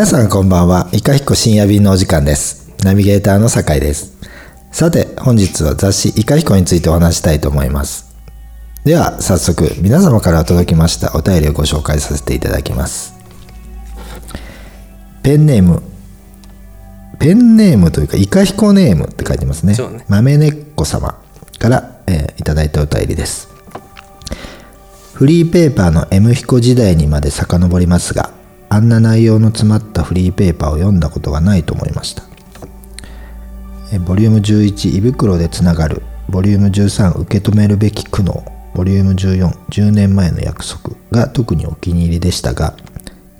皆さんこんばんは。いかひこ深夜便のお時間です。ナビゲーターの酒井です。さて、本日は雑誌いかひこについてお話したいと思います。では、早速、皆様から届きましたお便りをご紹介させていただきます。ペンネーム、ペンネームというか、いかひこネームって書いてますね。ね豆ねっこ様から、えーいただいたお便りです。フリーペーパーの M 彦時代にまで遡りますがあんな内容の詰まったフリーペーパーを読んだことがないと思いました。ボリューム11胃袋でつながる。ボリューム13受け止めるべき苦悩。ボリューム1410年前の約束。が特にお気に入りでしたが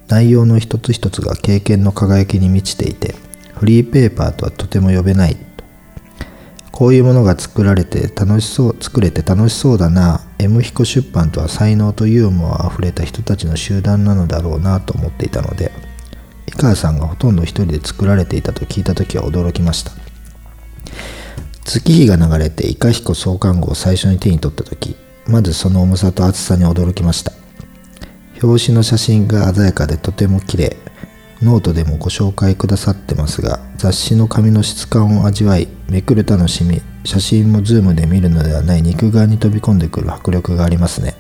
内容の一つ一つが経験の輝きに満ちていてフリーペーパーとはとても呼べないこういうものが作られて楽しそう作れて楽しそうだな。M 彦出版とは才能とユーモアあふれた人たちの集団なのだろうなと思っていたので井川さんがほとんど一人で作られていたと聞いた時は驚きました。月日が流れていかひこ創刊号を最初に手に取った時まずその重さと厚さに驚きました。表紙の写真が鮮やかでとても綺麗。ノートでもご紹介くださってますが雑誌の紙の質感を味わいめくる楽しみ写真もズームで見るのではない肉眼に飛び込んでくる迫力がありますね。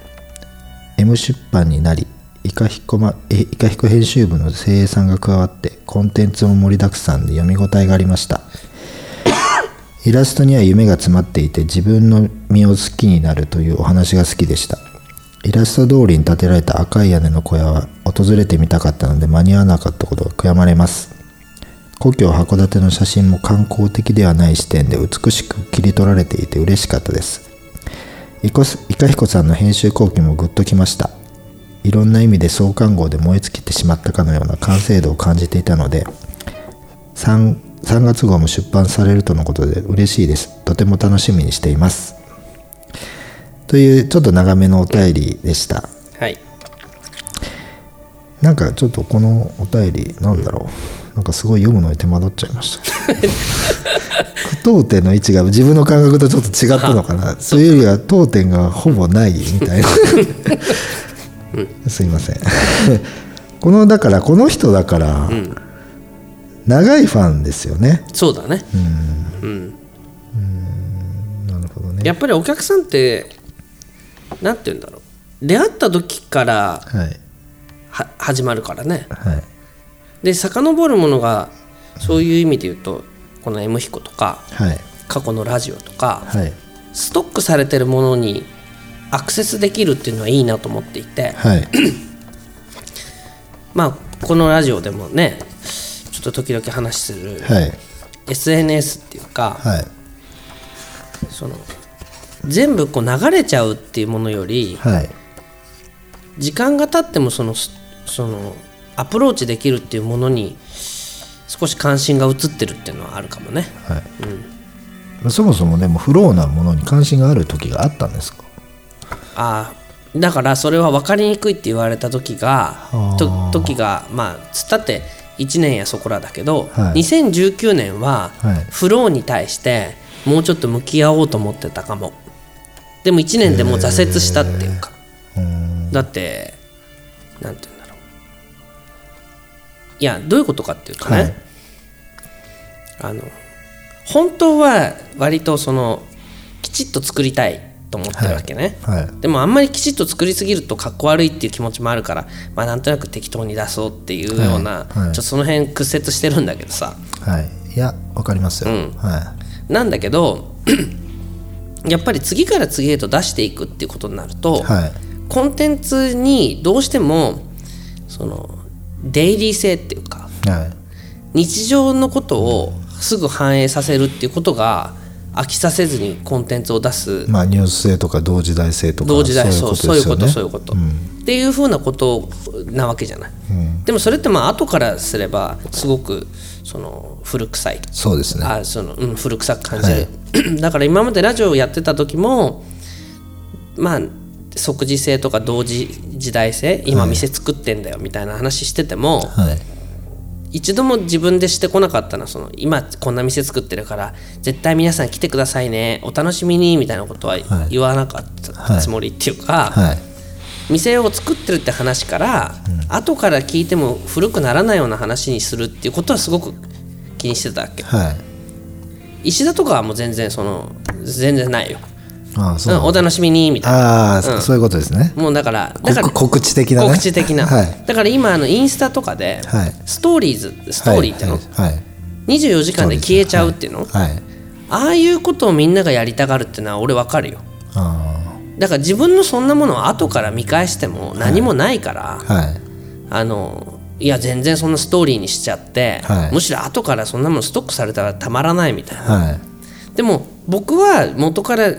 M 出版になりイカヒコ,、ま、イカヒコ編集部の精鋭さんが加わってコンテンツも盛りだくさんで読み応えがありました。イラストには夢が詰まっていて自分の身を好きになるというお話が好きでした。イラスト通りに建てられた赤い屋根の小屋は訪れてみたかったので間に合わなかったことが悔やまれます。故郷函館の写真も観光的ではない視点で美しく切り取られていて嬉しかったです。いこすいかひこさんの編集後期もグッときました。いろんな意味で創刊号で燃え尽きてしまったかのような完成度を感じていたので 3, 3月号も出版されるとのことで嬉しいです。とても楽しみにしています。というちょっと長めのお便りでした。はい。なんかちょっとこのお便りなんだろう。なんかすごい読むのに手間取っちゃいました。句読点の位置が自分の感覚とちょっと違ったのかな。そういうよりは当点がほぼないみたいな。すいません。このだからこの人だから、長いファンですよね。そうだね。うん。なるほどね。やっぱりお客さんってなんて言うんだろう。出会った時からは始まるからね。はい。で遡るものがそういう意味で言うとこの M 彦とかはい。過去のラジオとかはい。ストックされてるものにアクセスできるっていうのはいいなと思っていてはい。まあこのラジオでもねちょっと時々話するはい。SNS っていうかはい。その全部こう流れちゃうっていうものよりはい。時間が経ってもそのそのアプローチできるっていうものに少し関心が移ってるっていうのはあるかもね。はい、そもそもでもフローなものに関心がある時があったんですか？ああだからそれは分かりにくいって言われた時がと時がまあつったって1年やそこらだけど、はい。2019年ははい。フローに対してもうちょっと向き合おうと思ってたかもでも1年でもう挫折したっていうか。だってなんて言うんだろう。いやどういうことかっていうとね、はい。あの本当は割とそのきちっと作りたいと思ってるわけね、はい。でもあんまりきちっと作りすぎるとかっこ悪いっていう気持ちもあるから、まあ、なんとなく適当に出そうっていうような、はい。はい。ちょっとその辺屈折してるんだけどさ。はい。いやわかりますよ、うん。はなんだけどやっぱり次から次へと出していくっていうことになると、いはい。コンテンツにどうしてもそのデイリー性っていうかはい。日常のことをすぐ反映させるっていうことが飽きさせずにコンテンツを出す。まあニュース性とか同時代性とか同時代そうそういうことそういうここと、っていうふうなことなわけじゃない、でもそれってまあ後からすればすごくその古臭い。とそうですね。あその、うん、古臭く感じる、だから今までラジオをやってた時もまあ即時性とか同時時代性今店作ってんだよみたいな話してても、はい一度も自分でしてこなかったなその今こんな店作ってるから絶対皆さん来てくださいねお楽しみにみたいなことは言わなかったつもりっていうか、はい。店を作ってるって話から、後から聞いても古くならないような話にするっていうことはすごく気にしてたわけ。はい。石田とかはもう全然その全然ないよ、ああそう。うんお楽しみにみたいな。ああ、そういうことですね。もうだからだから告告知的なね。告知的な、はい。だから今あのインスタとかで、はい。ストーリーズストーリーっての、はい。はい。はい24時間で消えちゃうっていうの、はい。ああいうことをみんながやりたがるっていうのは俺わかるよ。あだから自分のそんなものを後から見返しても何もないから、あはい。あのいや全然そんなストーリーにしちゃって、はい。むしろ後からそんなものストックされたらたまらないみたいな。はい。でも僕は元から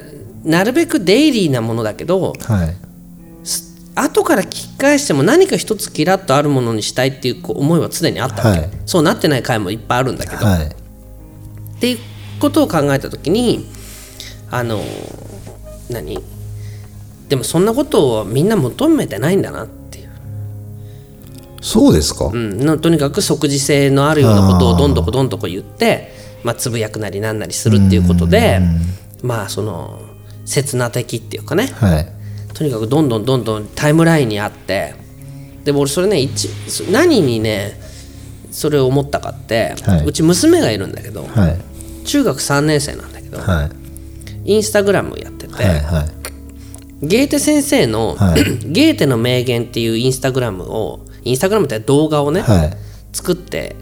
なるべくデイリーなものだけどはい。後から聞き返しても何か一つキラッとあるものにしたいっていう思いは常にあったわけ、はい。そうなってない回もいっぱいあるんだけど、はい。っていうことを考えた時にあの何？でもそんなことをみんな求めてないんだなっていう、そうですか、うん、のとにかく即時性のあるようなことをどんどこどんどこ言ってまあ、つぶやくなりなんなりするっていうことでまあその刹那的っていうかね。はい。とにかくどんどんどんどんタイムラインにあってでも俺それね一何にねそれを思ったかって、はい。うち娘がいるんだけどはい。中学3年生なんだけど、はい。インスタグラムやってて、はいはい。ゲーテ先生の、はい。ゲーテの名言っていうインスタグラムをインスタグラムって動画をね、はい。作って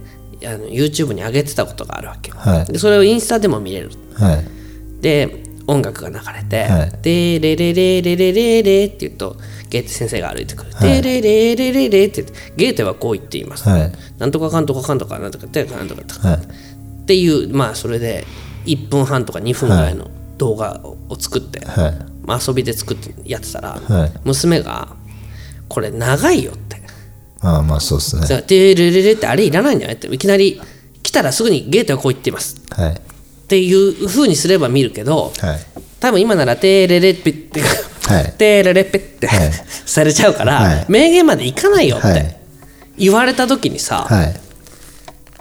あの YouTube に上げてたことがあるわけよ、はい。でそれをインスタでも見れる。はい。で音楽が流れてはい「でレレレレレレレ」って言うとゲーテ先生が歩いてくる「はい。でレレレレレ」って言ってゲーテはこう言っています、はい。なんとかかんとかかんとかなんとかってなんとかとかはい。っていうまあそれで1分半とか2分ぐらいの動画を作って、はい。まあ、遊びで作ってやってたら、はい。娘が「これ長いよ」って。ああまあそうですね「でレレレレ」ってあれいらないんじゃないっていきなり来たらすぐにゲーテはこう言っています。はいっていう風にすれば見るけどはい。多分今なら「テーレレペ」ってはい。テーレレペって、はい。されちゃうから、はい。名言までいかないよっはい。て言われた時にさ、はい。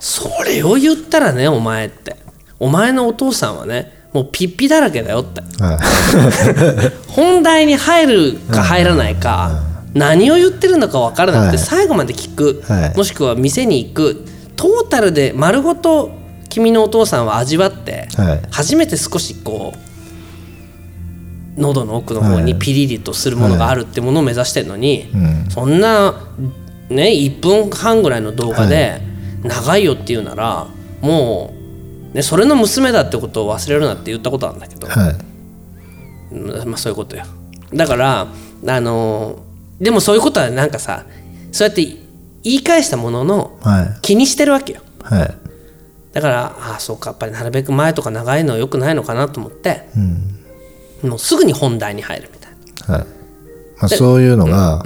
それを言ったらねお前って。お前のお父さんはねもうピッピだらけだよって。はい。本題に入るか入らないか、何を言ってるのか分からなくて、はい。最後まで聞く、はい。もしくは店に行く。トータルで丸ごと君のお父さんは味わって、はい。初めて少しこう喉の奥の方にピリリとするものがあるってものを目指してるのに、うん。そんなね1分半ぐらいの動画で長いよっていうなら、もう、ね、それの娘だってことを忘れるなって言ったことあるんだけど、まあ、そういうことよ。だからあのーでもそういうことはなんかさそうやって言い返したもののはい。気にしてるわけよ。はいだからああそうかやっぱりなるべく前とか長いのは良くないのかなと思って、もうすぐに本題に入るみたいな。はい。まあ、そういうのが、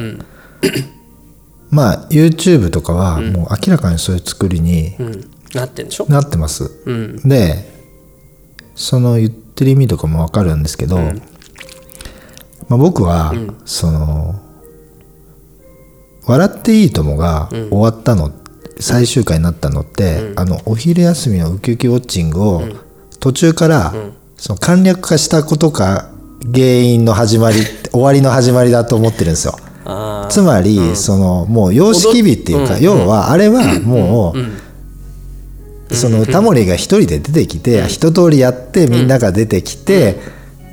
まあ YouTube とかはもう明らかにそういう作りにうん、なってんでしょ、なってます、うん。でその言ってる意味とかも分かるんですけど、まあ、僕は、その「笑っていいとも」が終わったの、最終回になったのって、あのお昼休みのウキウキウォッチングを途中から、その簡略化したことが原因の始まり終わりの始まりだと思ってるんですよ。あつまり、そのもう様式美っていうか、要はあれはもう、そのタモリが一人で出てきて、一通りやってみんなが出てきて、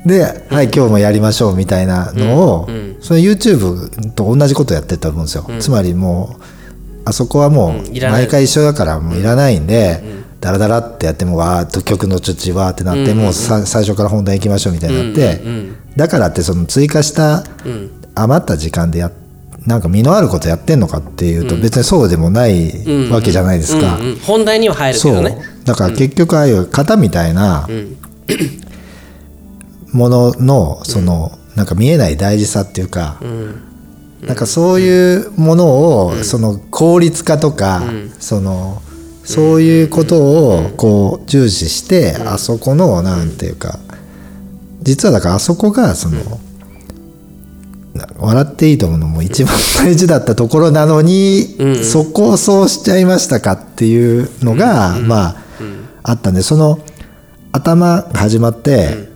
で、はい今日もやりましょうみたいなのを、その YouTube と同じことやってると思うんですよ、つまりもうあそこはもう毎回一緒だからもういらないんで、ダラダラってやってもわーっと曲のちょわーってなって、もうさ最初から本題行きましょうみたいになって、だからってその追加した余った時間でやなんか身のあることやってんのかっていうと別にそうでもないわけじゃないですか。うんうん。本題には入るけそう。どねだから結局ああいう型みたいなもののそのなんか見えない大事さっていうか、なんかそういうものをその効率化とか、そのそういうことをこう重視して、あそこのなんていうか実はだからあそこがその、な笑っていいと思うのも一番大事だったところなのに、そこをそうしちゃいましたかっていうのが、まあ、あったんでその頭が始まって、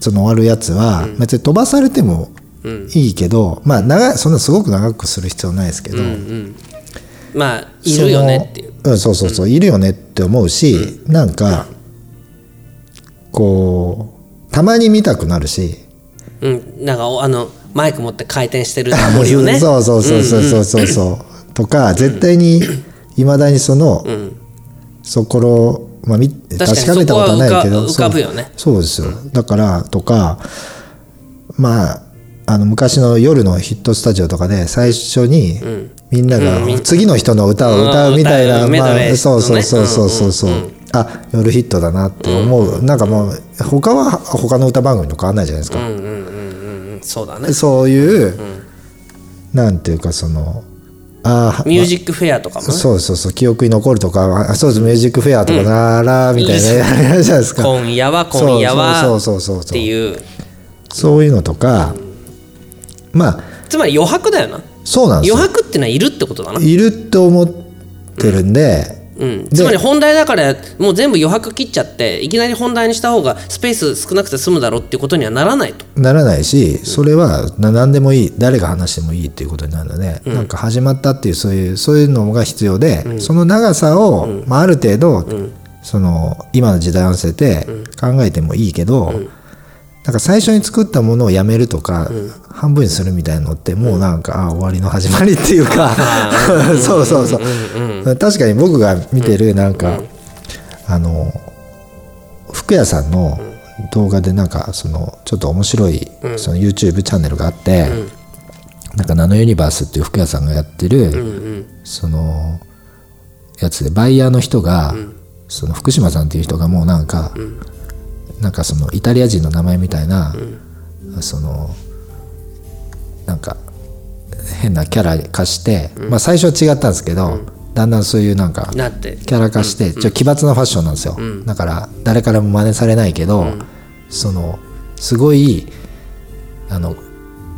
その終わるやつは別に飛ばされてもいいけど、まあ長いそんなすごく長くする必要ないですけど、まあいるよねっていう。そのうん、そうそうそう、いるよねって思うし、なんかこうたまに見たくなるしうん。なんかおあのマイク持って回転してるタモリをね。そうそうそうそうそうそう。そう、とか絶対にいまだにその、そころ、まあ、確かめたことはないけどね。そうそうですよ、だからとかまああの昔の夜のヒットスタジオとかで最初にみんなが次の人の歌を歌うみたいな、まあ、そうそうそうそう。そうそう、あ夜ヒットだなって思う、なんかもう他は他の歌番組と変わんないじゃないですか、うんうんうんうん。うんそうだね。そういう、なんていうかそのああミュージックフェアとかもね。そうそうそう。記憶に残るとかあそうです。ミュージックフェアとかならみたいなやるじゃないですか。今夜は今夜はそうそうそうそうそう。っていう。そういうのとかまあつまり余白だよな。そうなんですよ。余白ってのはいるってことだな、いると思ってるんで、うん、つまり本題だからもう全部余白切っちゃっていきなり本題にした方がスペース少なくて済むだろうっていうことにはならないと。ならないしそれはな何でもいい誰が話してもいいっていうことになるので、なんか始まったっていうそういうそういうのが必要で、その長さを、まあ、ある程度、その今の時代を合わせて考えてもいいけど、なんか最初に作ったものをやめるとか、半分にするみたいなのってもうなんか、あ終わりの始まりっていうか そうそうそう、確かに僕が見てるなんか、あの服屋さんの動画でなんかそのちょっと面白いその YouTube チャンネルがあって、なんかナノユニバースっていう服屋さんがやってる、そのやつでバイヤーの人が、その福島さんっていう人がもうなんか、なんかそのイタリア人の名前みたいな、そのなんか変なキャラ化して、まあ最初は違ったんですけど、だんだんそういうなんかキャラ化して、ちょ奇抜なファッションなんですよ、だから誰からも真似されないけど、そのすごいあの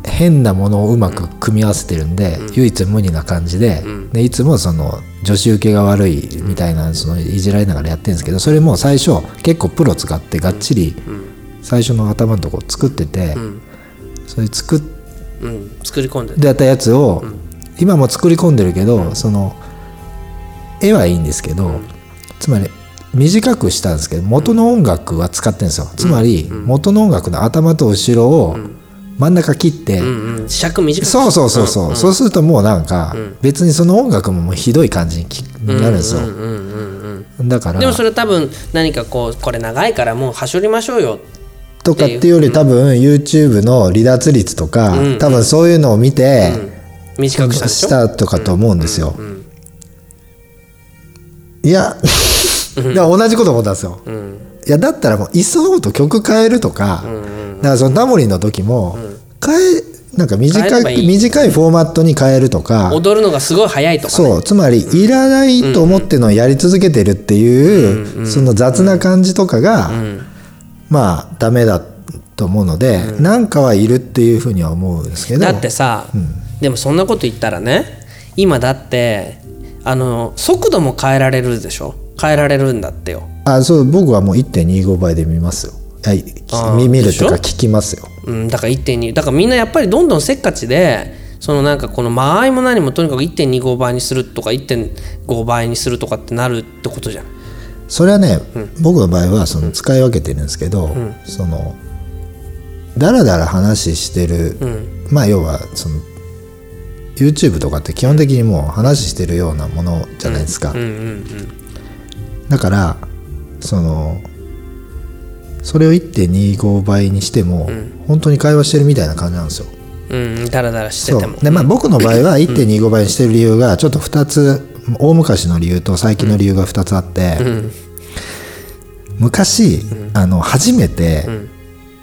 変なものをうまく組み合わせてるんで、唯一無二な感じで,、でいつもその女子受けが悪いみたいなそのいじられながらやってるんですけどそれも最初結構プロ使ってがっちり最初の頭のとこ作ってて、それ作っうん、作り込んででやったやつを、今も作り込んでるけど、その絵はいいんですけど、つまり短くしたんですけど元の音楽は使ってるんですよ、つまり元の音楽の頭と後ろを真ん中切って、うんうん。尺短く。そうそうそうそう、そうするともうなんか、別にその音楽ももうひどい感じになるんですよ、うんうんうんうんだから。でもそれ多分何かこうこれ長いからもうはしょりましょうよ。とかっていうより多分 YouTube の離脱率とか、多分そういうのを見て、短くしたとかと思うんですよ。いや。いや 同じこと思ったんですよ。いやだったらもういっそのこと曲変えるとか、だからそのタモリの時も変えなんか短い短いフォーマットに変えるとか。踊るのがすごい早いとかね。そうつまりいらないと思ってるのをやり続けてるっていうその雑な感じとかがまあダメだと思うのでなんかはいるっていうふうには思うんですけど。だってさ、でもそんなこと言ったらね今だってあの速度も変えられるでしょ？変えられるんだってよ。あそう僕はもう1.25倍で見ますよ。はい見見るとかで聞きますようん、だから1.2だからみんなやっぱりどんどんせっかちでそのなんかこの間合いも何もとにかく1.25倍にするとか1.5倍にするとかってなるってことじゃん。それはね、僕の場合はその使い分けてるんですけど、そのだらだら話してる、まあ要はその YouTube とかって基本的にもう話してるようなものじゃないですか、うんうん。だからそのそれを1.25倍にしても、本当に会話してるみたいな感じなんですよ。うんうんだらだらしてそても。う。でまあ僕の場合は1.25倍にしてる理由がちょっと2つ大昔の理由と最近の理由が2つあって、昔、あの初めて、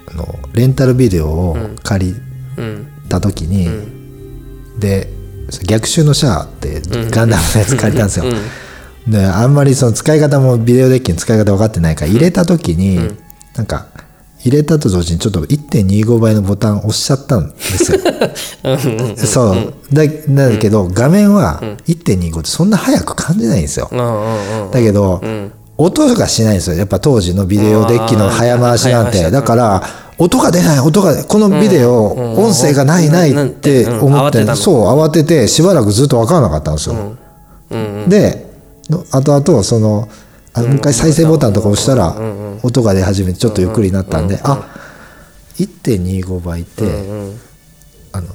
あのレンタルビデオを借りうん。た時に、で逆襲のシャアってガンダムのやつ借りたんですよ、であんまりその使い方もビデオデッキの使い方分かってないから入れた時に、なんか入れたと同時にちょっと1.25倍のボタン押しちゃったんですよ。そう。だだけど画面は1.25ってそんな速く感じないんですよ。うんうんうんだけど、音がしないんですよ。やっぱ当時のビデオデッキの早回しなんて、だから音が出ない音がこのビデオ、音声がないないって思って,、そう慌ててしばらくずっと分からなかったんですよ、での後々そのあのもう一回再生ボタンとか押したら音が出始めてちょっとゆっくりになったんで、あ1.25倍って、あの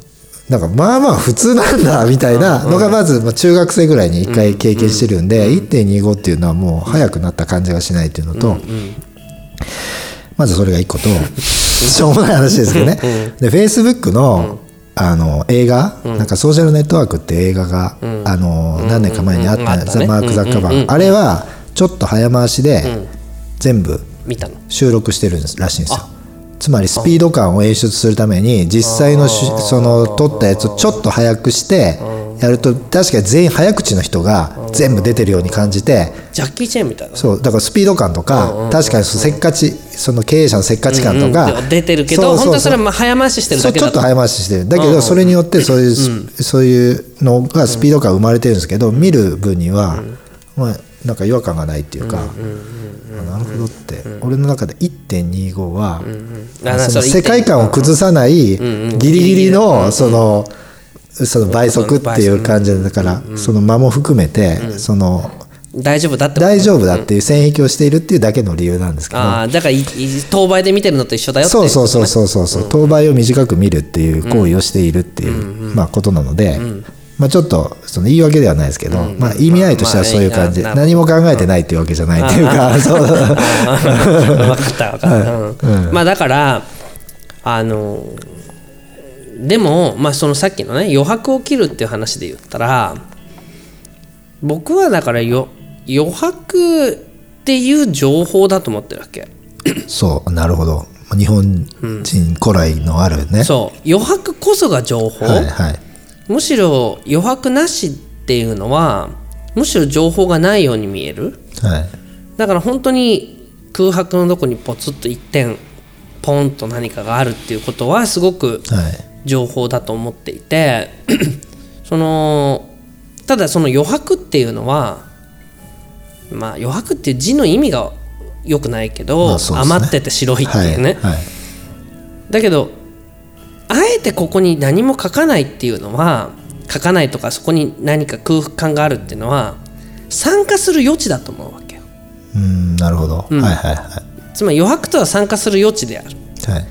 なんかまあまあ普通なんだみたいなのがまずまあ中学生ぐらいに一回経験してるんで1.25っていうのはもう速くなった感じがしないっていうのとまずそれが一個と しょうもない話ですけどね。で Facebook のあの映画なんかソーシャルネットワークって映画があの何年か前にあったザ・マーク・ザッカーバーあれはちょっと早回しで全部収録してるらしいんですよ。つまりスピード感を演出するために実際のしその撮ったやつをちょっと早くしてやると確かに全員早口の人が全部出てるように感じてジャッキー・チェーンみたいな。そうだからスピード感とか確かにせっかちその経営者のせっかち感とかうん出てるけど本当はそれはまあ早回ししてるだけだ。ちょっと早回ししてる。だけどそれによってそういうそういうのがスピード感生まれてるんですけど見る分にはまあなんか違和感がないっていうかあなるほどって。俺の中で1.25はあその世界観を崩さないギリギリのそのその倍速っていう感じだからその間も含めてその大丈夫だって大丈夫だっていう線引きをしているっていうだけの理由なんですけど。ああだから当倍で見てるのと一緒だよってそうそうそうそうそうそう。当倍を短く見るっていう行為をしているっていうまあことなのでまあちょっとその言い訳ではないですけどまあ意味合いとしてはそういう感じ。まあ何も考えてないっていうわけじゃないっていうかそう分かった分かった、うんまあだからあのでも、まあ、そのさっきのね余白を切るっていう話で言ったら僕はだからよ余白っていう情報だと思ってるわけそうなるほど日本人古来のあるねそう余白こそが情報、はいはいむしろ余白なしっていうのはむしろ情報がないように見える。はい。だから本当に空白のどこにポツッと一点ポンと何かがあるっていうことはすごくはい。情報だと思っていて そのただその余白っていうのはまあ余白っていう字の意味が良くないけど、まあね。余ってて白いっていうね、はい。はい。だけどあえてここに何も書かないっていうのは書かないとかそこに何か空間があるっていうのは参加する余地だと思うわけよ。うんなるほど。はいはいはつまり余白とは参加する余地である。いはい。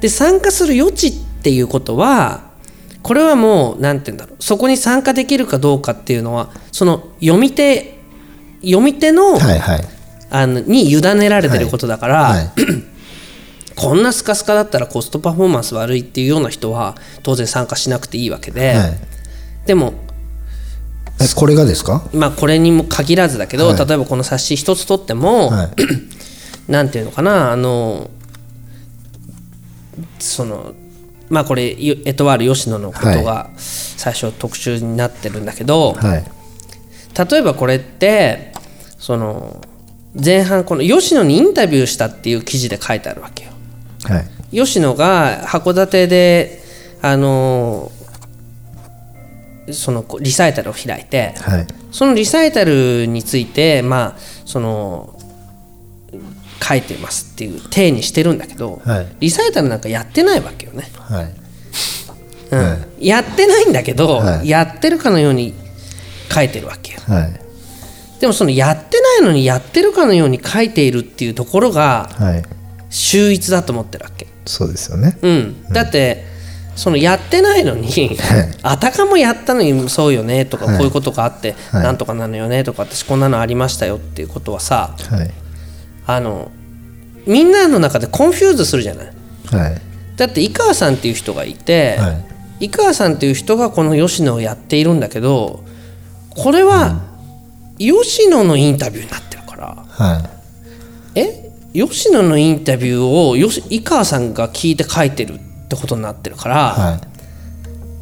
で参加する余地っていうことはこれはもう何て言うんだろう。そこに参加できるかどうかっていうのはその読み手読み手の,、はいはい。あのに委ねられてることだから、はいこんなスカスカだったらコストパフォーマンス悪いっていうような人は当然参加しなくていいわけで、はい。でもえこれがですか？まあこれにも限らずだけど、はい。例えばこの冊子一つ取っても、はい。なんていうのかなあのそのまあこれゆエトワール吉野のことが最初特集になってるんだけど、はい。例えばこれってその前半この吉野にインタビューしたっていう記事で書いてあるわけよ。はい。吉野が函館であのそのリサイタルを開いてはい。そのリサイタルについてまあその書いてますっていう体にしてるんだけど、はい。リサイタルなんかやってないわけよね、はい。うん。はやってないんだけど、はい。やってるかのように書いてるわけよ。はい。でもそのやってないのにやってるかのように書いているっていうところがはい秀逸だと思ってるわけ。そうですよね。うん、だってそのやってないのにあたかもやったのにそうよねとか、はい。こういうことがあって、はい。なんとかなのよねとか私こんなのありましたよっていうことはさはい。あのみんなの中で confuse するじゃない。はい。だって井川さんっていう人がいて、はい。井川さんっていう人がこの吉野をやっているんだけどこれは吉野のインタビューになってるから吉野のインタビューをよし井川さんが聞いて書いてるってことになってるから、いはい。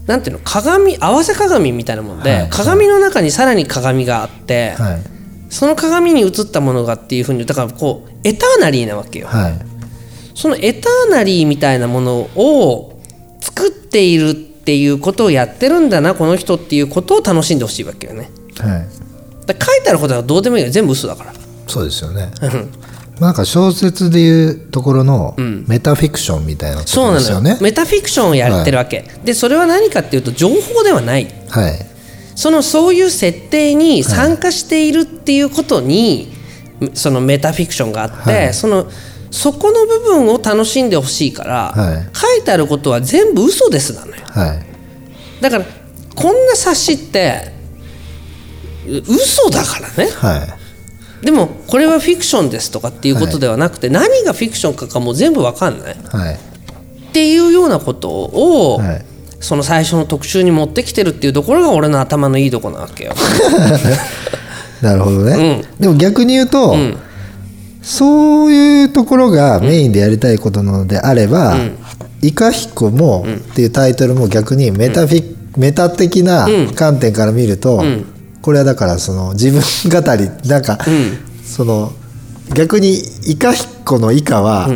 なんていうの鏡合わせ鏡みたいなもんで、はい。鏡の中にさらに鏡があって、はい。その鏡に映ったものがっていうふうにだからこうエターナリーなわけよ、はい。そのエターナリーみたいなものを作っているっていうことをやってるんだなこの人っていうことを楽しんでほしいわけよね。はい。だ書いてあることはどうでもいいよ。全部嘘だから。そうですよね なんか小説でいうところのメタフィクションみたいなこそうなのよ、とですよね。メタフィクションをやってるわけ、でそれは何かっていうと情報ではない。はい。そのそういう設定に参加しているっていうことに、そのメタフィクションがあって、はい。そのそこの部分を楽しんでほしいから、はい。書いてあることは全部嘘ですなのよ。はい。だからこんな冊子ってう嘘だからね。はい。でもこれはフィクションですとかっていうことではなくて、何がフィクションかかもう全部わかんない。はい。っていうようなことを、はい。その最初の特集に持ってきてるっていうところが俺の頭のいいとこなわけよ。なるほどね。でも逆に言うと、そういうところがメインでやりたいことなのであれば「イカヒコも」っていうタイトルも逆にメタフィ、メタ的な観点から見ると、これはだからその自分語りなんか、その逆にイカヒコのイカは、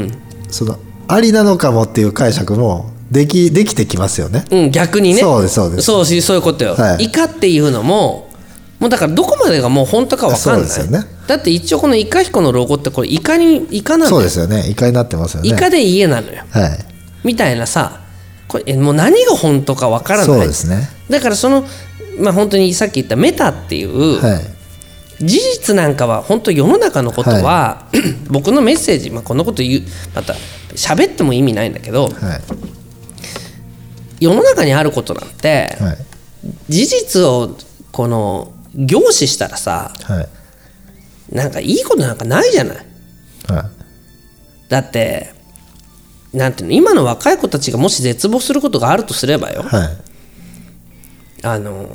そのありなのかもっていう解釈もできできてきますよね。うん、逆にね。そうですそうです。そうしそういうことよ、はい。イカっていうのももうだからどこまでがもう本当か分かんない。そうですよね。だって一応このイカヒコのロゴってこれイカにイカなんそうですよね。イカになってますよね。イカで家なのよ。はい。みたいなさこれえもう何が本当か分からない。そうですね。だからそのまあ本当にさっき言ったメタっていう、はい。事実なんかは本当世の中のことは、僕のメッセージ、まあ、こんなこと言うまた喋っても意味ないんだけどはい。世の中にあることなんて、はい。事実をこの凝視したらさはい。なんかいいことなんかないじゃない？はい。だってなんていうの今の若い子たちがもし絶望することがあるとすればよはい。あの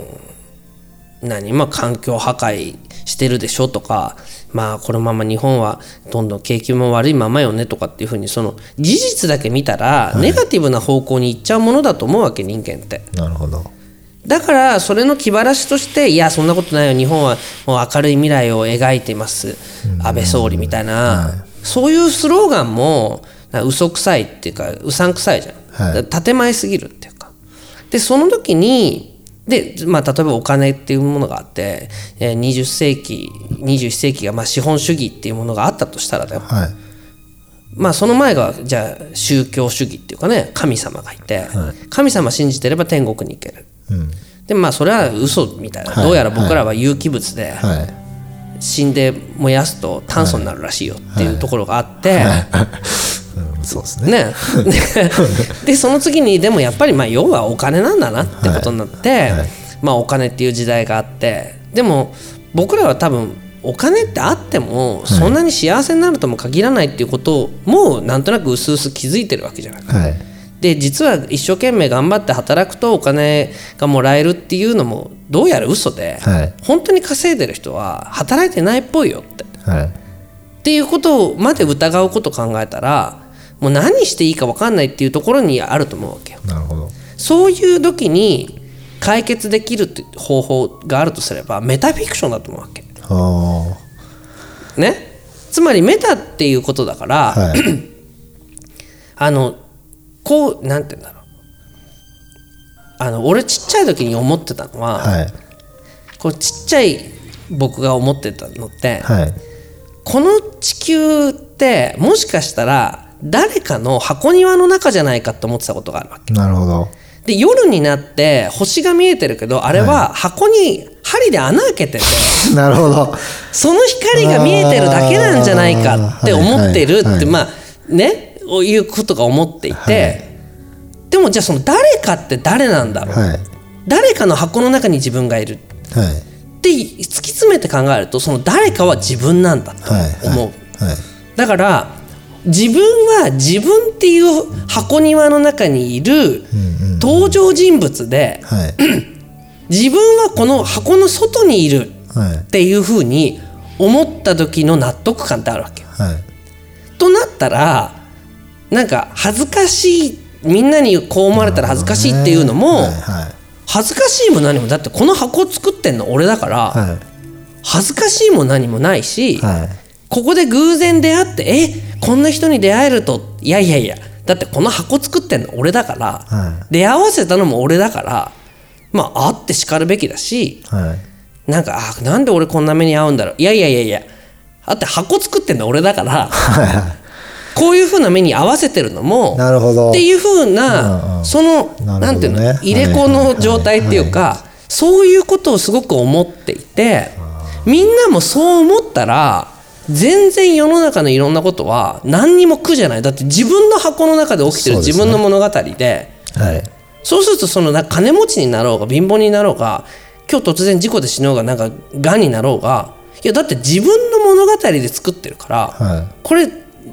何まあ環境破壊してるでしょとかまあこのまま日本はどんどん景気も悪いままよねとかっていうふうにその事実だけ見たらネガティブな方向に行っちゃうものだと思うわけ人間って。なるほど。だからそれの気晴らしとしていやそんなことないよ。日本はもう明るい未来を描いています。安倍総理みたいな、そういうスローガンも嘘くさいっていうかうさんくさいじゃん、建前すぎるっていうか。でその時にで、まあ、例えばお金っていうものがあってえー20世紀21世紀がまあ資本主義っていうものがあったとしたらだよ。はい。まあその前がじゃあ宗教主義っていうかね神様がいて、神様信じてれば天国に行ける、でまあそれは嘘みたいな、はい。どうやら僕らは有機物ではい。死んで燃やすと炭素になるらしいよっていうところがあって、うん、そうですね。ね ででその次にでもやっぱりまあ要はお金なんだなってことになって、まあお金っていう時代があってでも僕らは多分お金ってあってもそんなに幸せになるとも限らないっていうことをもうなんとなく薄々気づいてるわけじゃない。はい。で実は一生懸命頑張って働くとお金がもらえるっていうのもどうやら嘘で、はい本当に稼いでる人は働いてないっぽいよって。はい。っていうことまで疑うことを考えたらもう何していいか分かんないっていうところにあると思うわけよ。なるほど。そういう時に解決できる方法があるとすればメタフィクションだと思うわけ。あね？つまりメタっていうことだから、あ。はい。あのこうなんて言うんだろうあの俺ちっちゃい時に思ってたのは、はい。こうちっちゃい僕が思ってたのって、はい。この地球ってもしかしたら誰かの箱庭の中じゃないかって思ってたことがあるわけなるほど。で夜になって星が見えてるけどあれは箱に針で穴開けてて、なるほど。その光が見えてるだけなんじゃないかって思ってるって、はいはいはいまあねいうことが思っていて、でもじゃあその誰かって誰なんだろう、はい。誰かの箱の中に自分がいるはい。って突き詰めて考えるとその誰かは自分なんだとはい。思う、はい。だから自分は自分っていう箱庭の中にいる登場人物ではい。自分はこの箱の外にいるはい。っていうふうに思った時の納得感ってあるわけよ。はい。となったらなんか恥ずかしいみんなにこう思われたら恥ずかしいっていうのもはい。はい。恥ずかしいも何もだってこの箱を作ってんの俺だからはい。恥ずかしいも何もないしはい。ここで偶然出会ってえこんな人に出会えるといやいやいやだってこの箱作ってんの俺だから、は出会わせたのも俺だからまああってしかるべきだしはい。なんかあなんで俺こんな目に遭うんだろう。いやいやいやいやだって箱作ってんの俺だからこういうふうな目に合わせてるのもなるほど。っていうふうな、うんうん。そのなんていうの入れ子の状態っていうか、そういうことをすごく思っていてみんなもそう思ったら全然世の中のいろんなことは何にも苦じゃない。だって自分の箱の中で起きてる自分の物語で。はい。そうするとその金持ちになろうが貧乏になろうが今日突然事故で死のうがなんかがんになろうが。いやだって自分の物語で作ってるから、はい。これ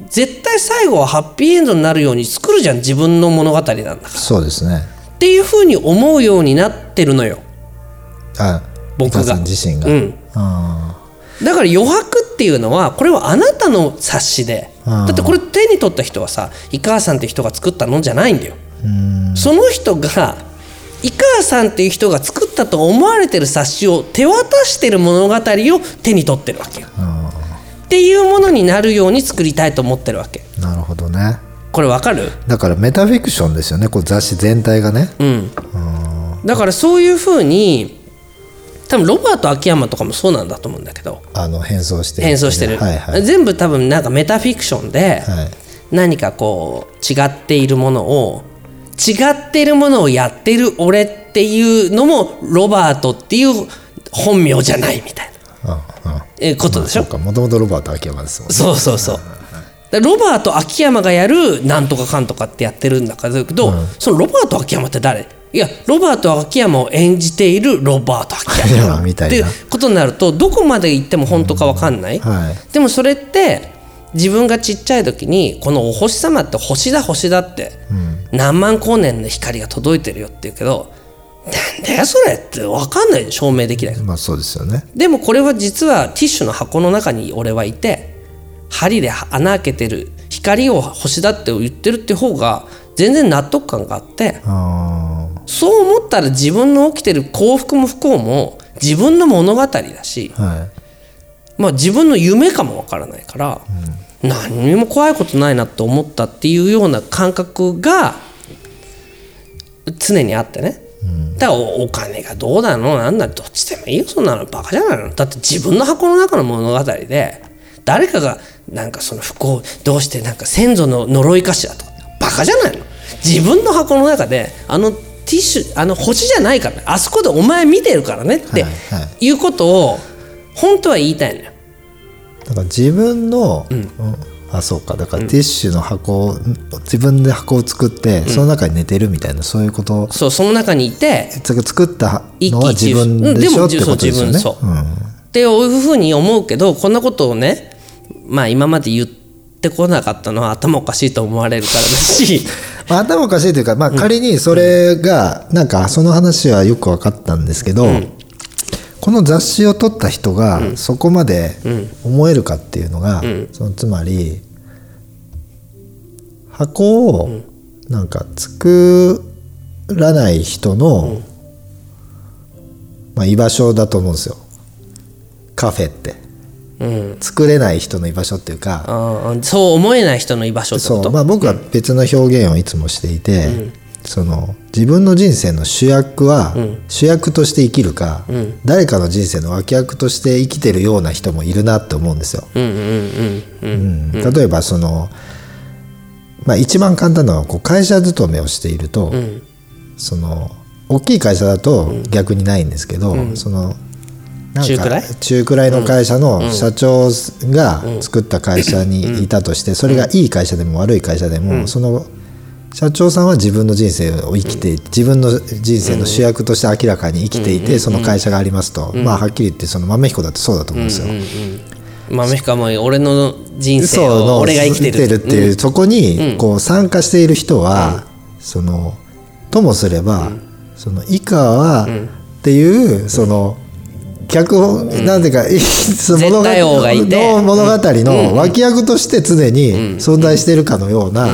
絶対最後はハッピーエンドになるように作るじゃん自分の物語なんだから。そうですね。っていうふうに思うようになってるのよ。あ僕が。自身が、うん。あだから余白っていうのはこれはあなたの冊子で。うんだってこれ手に取った人はさ井川さんって人が作ったのじゃないんだよ。その人が井川さんっていう人が作ったと思われてる冊子を手渡してる物語を手に取ってるわけよ。あっていうものになるように作りたいと思ってるわけ。ーなるほどね。これわかる？だからメタフィクションですよね。こう雑誌全体がね。うん。だからそういうふうに多分ロバート秋山とかもそうなんだと思うんだけど。あの変装してる変装してる、はいはい。全部多分なんかメタフィクションではい。何かこう違っているものを違っているものをやってる俺っていうのもロバートっていう本名じゃないみたいな。うんうん。えことでしょ、そうか。もともとロバート秋山ですもんね。そうそうそう。でロバート秋山がやるなんとかかんとかってやってるんだけど、そのロバート秋山って誰？いやロバート秋山を演じているロバート秋 い山やみたいな。っていうことになるとどこまで行っても本当か分かんない、はい。でもそれって自分がちっちゃい時にこのお星様って星だ星だって、何万光年の光が届いてるよって言うけどなんだよそれって分かんない。で証明できない。まあそうですよね。でもこれは実はティッシュの箱の中に俺はいて針で穴開けてる光を星だって言ってるって方が全然納得感があって。あそう思ったら自分の起きてる幸福も不幸も自分の物語だし、あはい。まあ、自分の夢かもわからないから、何にも怖いことないなって思ったっていうような感覚が常にあってね、だからおお金がどうなの？なんだ？どっちでもいいよ。そんなのバカじゃないの？だって自分の箱の中の物語で誰かがなんかその不幸どうしてなんか先祖の呪いかしらとかバカじゃないの？自分の箱の中であのティッシュあの星じゃないからね。あそこでお前見てるからねってはいはい。うことを本当は言いたいのよ。だから自分の、うん。あそうか。だからティッシュの箱を自分で箱を作って、その中に寝てるみたいなそういうこと？そうその中にいてつ作った一のは自分でしょ？って憂ことですよね。そう。うん。っていうふうに思うけどこんなことをねまあ今まで言ってこなかったのは頭おかしいと思われるからだしまあ、頭おかしいというか、まあ、仮にそれが、なんかその話はよく分かったんですけど、この雑誌を撮った人がそこまで思えるかっていうのが、そのつまり箱をなんか作らない人の、まあ、居場所だと思うんですよ。カフェってうん作れない人の居場所っていうか、あーそう思えない人の居場所ってこと？そうまあ、僕は別の表現をいつもしていて、その自分の人生の主役は主役として生きるか、誰かの人生の脇役として生きてるような人もいるなって思うんですよ。うんうんうんうん。うん。例えばその、まあ、一番簡単なのはこう会社勤めをしていると、その大きい会社だと逆にないんですけど、その中くらい？中くらいの会社の社長が作った会社にいたとしてそれがいい会社でも悪い会社でもその社長さんは自分の人生を生きて自分の人生の主役として明らかに生きていてその会社がありますと。まあはっきり言ってその豆彦だってそうだと思うんですよ。豆彦はもう俺の人生を俺が生きてるっていう、そこにこう参加している人は、そのともすれば、その以下は、っていうその脚本、なんていうかその物語の物語の脇役として常に存在しているかのような、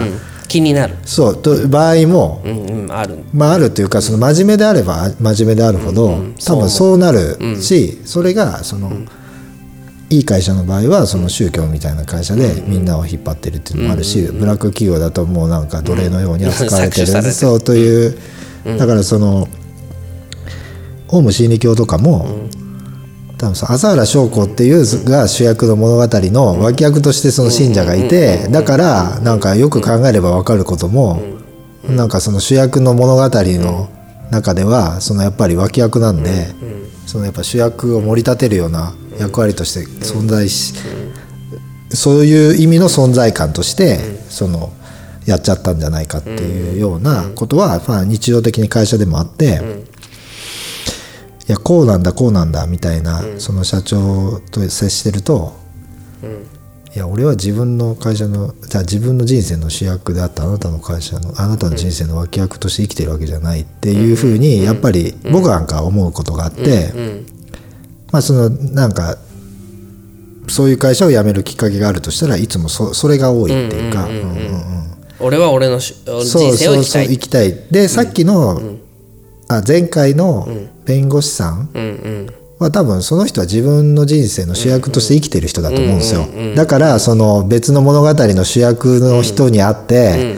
気になる。そうと場合も、うん。うん。ある。まあ、あるというかその真面目であれば真面目であるほど、多分そうなるし、それがその、いい会社の場合はその宗教みたいな会社でみんなを引っ張ってるっていうのもあるし、ブラック企業だともうなんか奴隷のように扱われてる、搾取されてる。そうという、だからそのオウム真理教とかも、多分そ朝原将子っていうが主役の物語の脇役としてその信者がいてだからなんかよく考えれば分かることもなんかその主役の物語の中ではそのやっぱり脇役なんでそのやっぱ主役を盛り立てるような役割として存在しそういう意味の存在感としてそのやっちゃったんじゃないかっていうようなことはまあ日常的に会社でもあっていやこうなんだこうなんだみたいなその社長と接してるといや俺は自分の会社のじゃあ自分の人生の主役であったあなたの会社のあなたの人生の脇役として生きてるわけじゃないっていうふうにやっぱり僕なんか思うことがあってまあそのなんかそういう会社を辞めるきっかけがあるとしたらいつもそそれが多いっていうか。俺は俺のし人そう生を生きたい。そうそう生きたい。でさっきのあ前回の弁護士さんうんうん。は多分その人は自分の人生の主役として生きてる人だと思うんですよ。だからその別の物語の主役の人に会って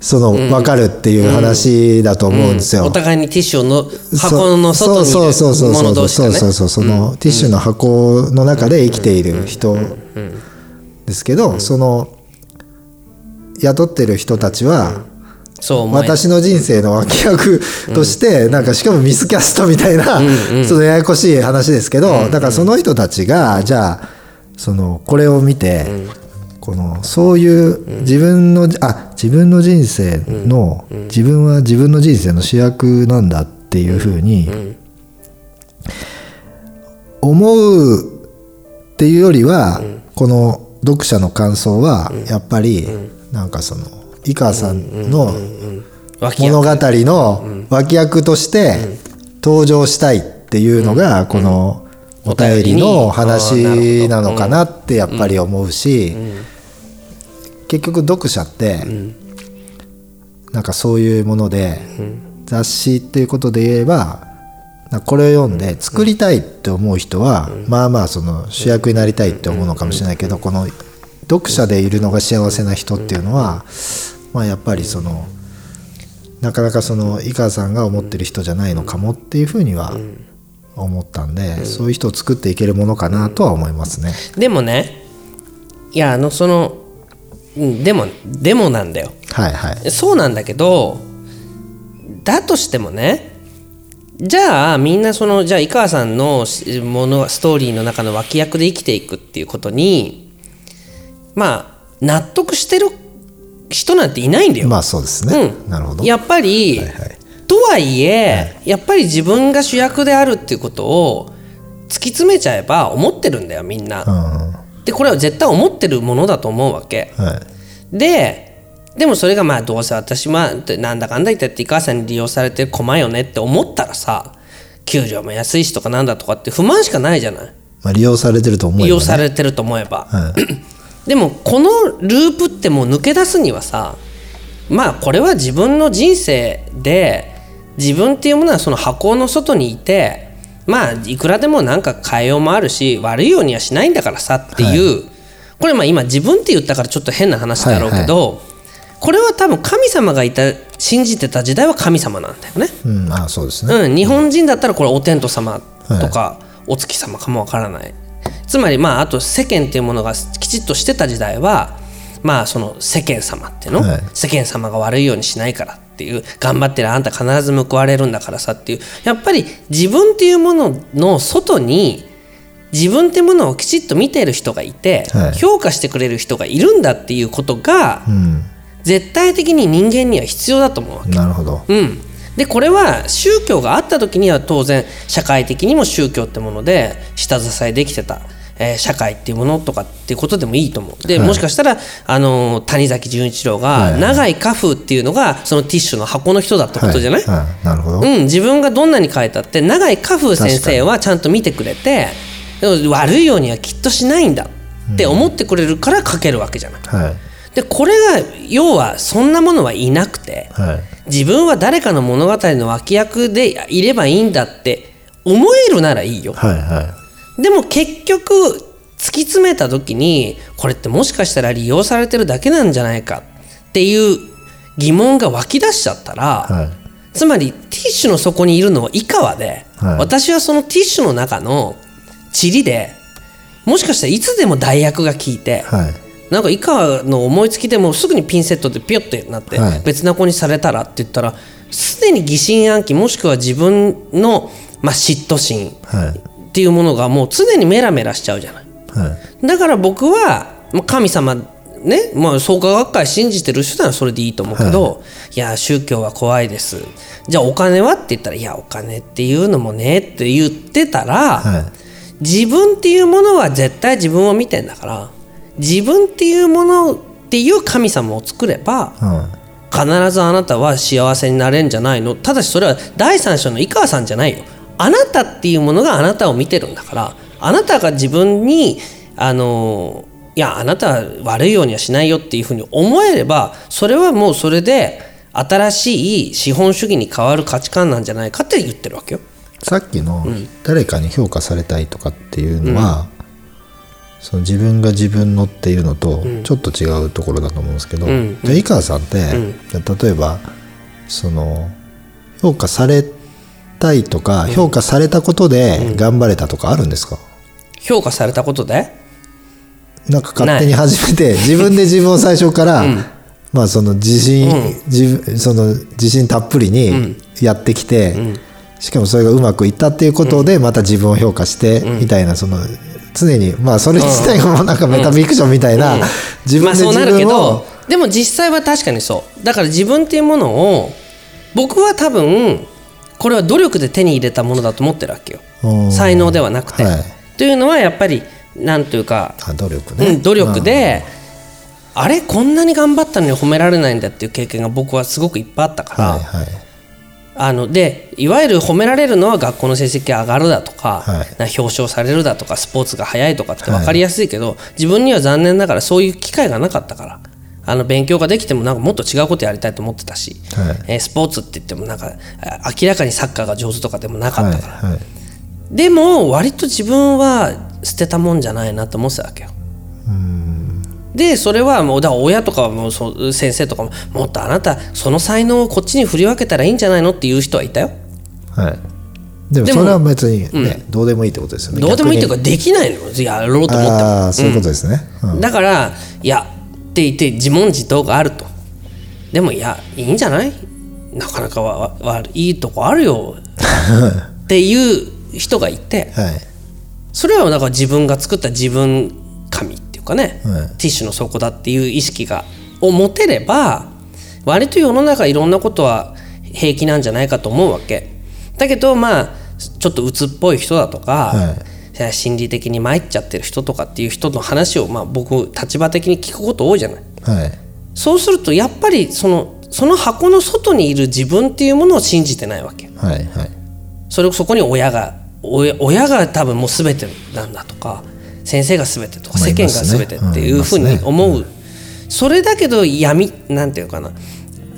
その分かるっていう話だと思うんですよ。お互いにティッシュの箱の外にいそうそうそうるそうそう者同士がねそう。そうそのティッシュの箱の中で生きている人ですけどその雇ってる人たちはそう私の人生の脇役としてなんかしかもミスキャストみたいなそのややこしい話ですけどだからその人たちがじゃあそのこれを見てこのそういう自分のあ自分の人生の自分は自分の人生の主役なんだっていうふうに思うっていうよりはこの読者の感想はやっぱりなんかその井川さんの物語の脇役として登場したいっていうのがこのお便りの話なのかなってやっぱり思うし結局読者ってなんかそういうもので雑誌っていうことで言えばこれを読んで作りたいって思う人はまあまあその主役になりたいって思うのかもしれないけどこの読者でいるのが幸せな人っていうのはまあやっぱりそのなかなかその井川さんが思ってる人じゃないのかもっていうふうには思ったんでそういう人を作っていけるものかなとは思いますね。でもねいやあのそのうんでもでもなんだよはいはい。そうなんだけどだとしてもねじゃあみんなそのじゃあ井川さんのしものストーリーの中の脇役で生きていくっていうことにまあ納得してる人なんていないんだよ。まあそうですね。うんなるほど。やっぱり、はいはいとはいえ、やっぱり自分が主役であるっていうことを突き詰めちゃえば思ってるんだよみんな。うんはでこれは絶対思ってるものだと思うわけ。い。ででもそれがまあどうせ私はってなんだかんだ言ってって井川さんに利用されてる駒よねって思ったらさ給料も安いしとかなんだとかって不満しかないじゃないまあ利用されてると思えば、ね。利用されてると思えば。はい。でもこのループってもう抜け出すにはさまあこれは自分の人生で自分っていうものはその箱の外にいてまあいくらでもなんか変えようもあるし悪いようにはしないんだからさっていう、これまあ今自分って言ったからちょっと変な話だろうけど、これは多分神様がいた信じてた時代は神様なんだよね。うん、あそうですね。うん、日本人だったらこれお天道様とかお月様かもわからない、つまりまああと世間っていうものがきちっとしてた時代はまあその世間様っての、はい世間様が悪いようにしないからっていう頑張ってるあんた必ず報われるんだからさっていうやっぱり自分っていうものの外に自分っていうものをきちっと見ている人がいて、はい評価してくれる人がいるんだっていうことがうん。絶対的に人間には必要だと思うわけなるほど。うん、でこれは宗教があった時には当然社会的にも宗教ってもので下支えできてた、えー社会っていうものとかっていうことでもいいと思うで、はいもしかしたら、あのー谷崎潤一郎が長い家風っていうのがそのティッシュの箱の人だってことじゃない、はいはいなるほど。うん、自分がどんなに書いたって長井家風先生はちゃんと見てくれて悪いようにはきっとしないんだって思ってくれるから書けるわけじゃない。はい。でこれが要はそんなものはいなくてはい。自分は誰かの物語の脇役でいればいいんだって思えるならいいよ。はい。はでも結局突き詰めた時にこれってもしかしたら利用されてるだけなんじゃないかっていう疑問が湧き出しちゃったら、い。はい。つまりティッシュの底にいるのは井川で、はい私はそのティッシュの中の地理でもしかしたらいつでも代役が効いて、はいなんか以下の思いつきでもすぐにピンセットでピュッてなってはい。別な子にされたらって言ったらすでに疑心暗鬼もしくは自分の、まあ、嫉妬心はい。っていうものがもう常にメラメラしちゃうじゃない。はい。だから僕はまあ神様ね、まあ、創価学会信じてる人ならそれでいいと思うけど、い、や宗教は怖いです。じゃあお金はって言ったらいやお金っていうのもねって言ってたら、はい。自分っていうものは絶対自分を見てんだから自分っていうものっていう神様を作ればうん。必ずあなたは幸せになれるんじゃないの。ただしそれは第三者の井川さんじゃないよ。あなたっていうものがあなたを見てるんだからあなたが自分にあのいやあなたは悪いようにはしないよっていうふうに思えればそれはもうそれで新しい資本主義に変わる価値観なんじゃないかって言ってるわけよ。さっきの誰かに評価されたいとかっていうのは、その自分が自分のっていうのとちょっと違うところだと思うんですけど、ん。じゃあ井川さんって、例えばその評価されたいとか、評価されたことで頑張れたとかあるんですか、評価されたことで？なんか勝手に始めて自分で自分を最初から、まあその自信、自分その自信たっぷりにやってきて、しかもそれがうまくいったっていうことでまた自分を評価してみたいなその常に。まあそれ自体がもうなんかメタフィクションみたいな自まあ分で自そうなるけ分を。どでも実際は確かにそう。だから自分っていうものを僕は多分これは努力で手に入れたものだと思ってるわけよ。うん。才能ではなくて、はい。というのはやっぱりなんというか、あ努力ね、うん、努力で、あれこんなに頑張ったのに褒められないんだっていう経験が僕はすごくいっぱいあったから、はいはいあのでいわゆる褒められるのは学校の成績が上がるだとか,、はい。な表彰されるだとかスポーツが速いとかって分かりやすいけど、自分には残念ながらそういう機会がなかったからあの勉強ができてもなんかもっと違うことやりたいと思ってたし、はい。えースポーツって言ってもなんかあ明らかにサッカーが上手とかでもなかはいったから、はいでも割と自分は捨てたもんじゃないなと思ってたわけよ。でそれはもうだ親とかはもうそう先生とかももっとあなたその才能をこっちに振り分けたらいいんじゃないのっていう人はいたよ。はい。でもそれは別にね、どうでもいいってことですよね。どうでもいいっていう逆かできないのよ。やろうと思っても。ああそういうことですね、うん。だからいやって言って自問自答があると。でもいやいいんじゃない？なかなかわわ悪いいとこあるよ。っていう人がいて。はい。それはだから自分が作った自分神。っかね、はい。ティッシュの底だっていう意識がを持てれば割と世の中いろんなことは平気なんじゃないかと思うわけ。だけどまあちょっと鬱っぽい人だとか、はい。心理的に参っちゃってる人とかっていう人の話を、まあ、僕立場的に聞くこと多いじゃない。はい。そうするとやっぱりそのその箱の外にいる自分っていうものを信じてないわけ。はいはい。それそこに親が親親が多分もう全てなんだとか先生が全てとかまあ世間が全てっていうふうに思う、それだけど闇なんていうかな。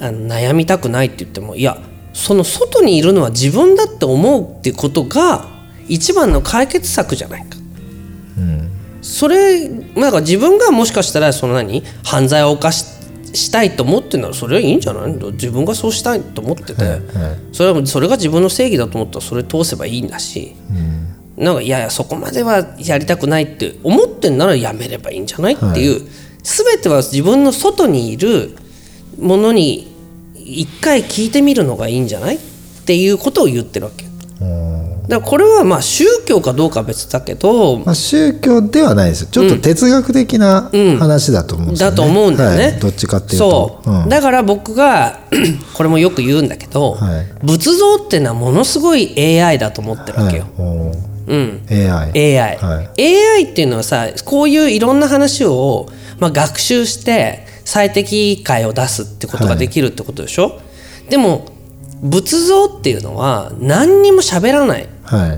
あの悩みたくないって言ってもいやその外にいるのは自分だって思うってことが一番の解決策じゃないか。それなんか自分がもしかしたらその何犯罪を犯ししたいと思ってるならそれはいいんじゃない？自分がそうしたいと思ってて、それはそれが自分の正義だと思ったらそれ通せばいいんだし、なんかいやいやそこまではやりたくないって思ってんならやめればいいんじゃないっていう、全ては自分の外にいるものに一回聞いてみるのがいいんじゃないっていうことを言ってるわけ。だからこれはまあ宗教かどうかは別だけど、まあ、宗教ではないです。ちょっと哲学的な話だと思うんですよね、だと思うんだよね、はい。どっちかっていうと。そう、ん。だから僕が これもよく言うんだけど、はい。仏像っていうのはものすごい AI だと思ってるわけよ、はいうん。AI AI、はい。AI っていうのはさこういういろんな話を、まあ、学習して最適解を出すってことができるってことでしょ、でも仏像っていうのは何にも喋らない。は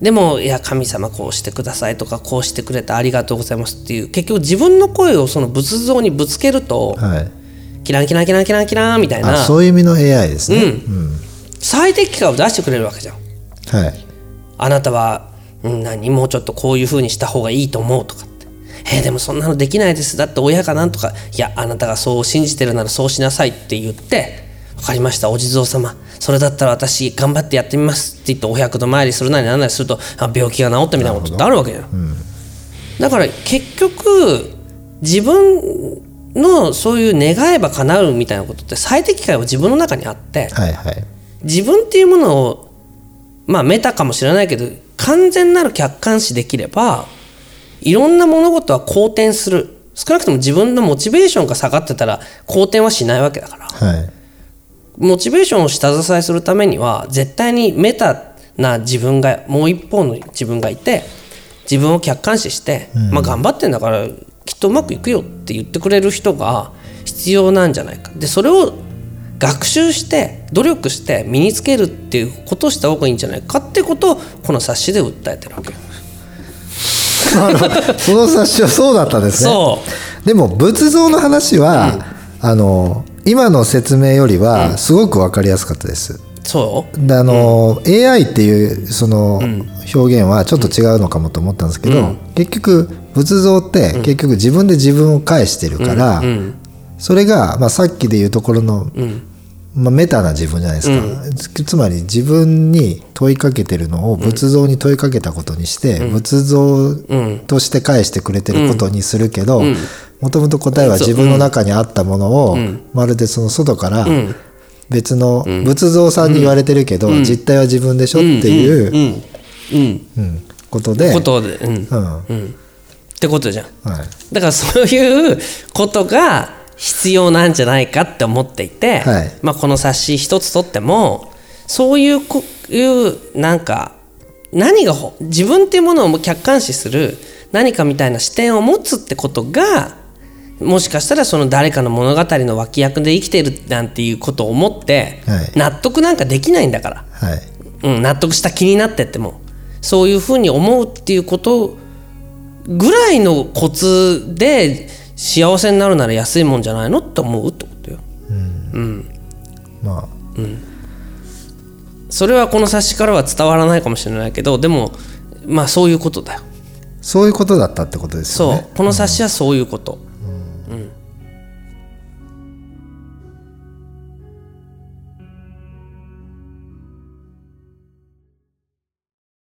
い。でもいや神様こうしてくださいとかこうしてくれてありがとうございますっていう結局自分の声をその仏像にぶつけると、はい。キランキランキランキランキランみたいな。あそういう意味の AI ですね、うん最適解を出してくれるわけじゃんはいあなたは、うん、何もうちょっとこういう風にした方がいいと思うとかって。えーでもそんなのできないです。だって親がなんとかいやあなたがそう信じてるならそうしなさいって言って分かりました。お地蔵様。それだったら私頑張ってやってみますって言ってお百度参りするなりなんなりするとあ病気が治ったみたいなことってあるわけよ、だから結局自分のそういう願えば叶うみたいなことって最適解は自分の中にあって、はいはい。自分っていうものをまあメタかもしれないけど完全なる客観視できればいろんな物事は好転する。少なくとも自分のモチベーションが下がってたら好転はしないわけだから。はい。モチベーションを下支えするためには絶対にメタな自分がもう一方の自分がいて自分を客観視して、まあ、頑張ってんだからきっとうまくいくよって言ってくれる人が必要なんじゃないか。でそれを学習して努力して身につけるっていうことをした方がいいんじゃないかってことをこの冊子で訴えてるわけその冊子はそうだったんですね。そでも仏像の話は、あの今の説明よりはすごく分かりやすかったです、そう？であの、AI っていうその表現はちょっと違うのかもと思ったんですけど、結局仏像って結局自分で自分を返してるから、うん。それが、まあ、さっきで言うところの、まあ、メタな自分じゃないですか、つまり自分に問いかけてるのを仏像に問いかけたことにして、仏像として返してくれてることにするけどもともと答えは自分の中にあったものを、まるでその外から別の仏像さんに言われてるけど、実態は自分でしょっていう、うん。うん。うん。ことで。ことで、うん。うん。うん、ってことじゃん。はい。だからそういうことが必要なんじゃないかって思っていて、はい。まあ、この冊子一つとってもそういうこいうなんか何がほ自分っていうものを客観視する何かみたいな視点を持つってことがもしかしたらその誰かの物語の脇役で生きてるなんていうことを思ってはい。納得なんかできないんだから、はい。うん、納得した気になってってもそういうふうに思うっていうことぐらいのコツで幸せになるなら安いもんじゃないのって思うってことよ。まあそれはこの冊子からは伝わらないかもしれないけどでもまあそういうことだよ。そういうことだったってことですよそうね。この冊子はそういうこと。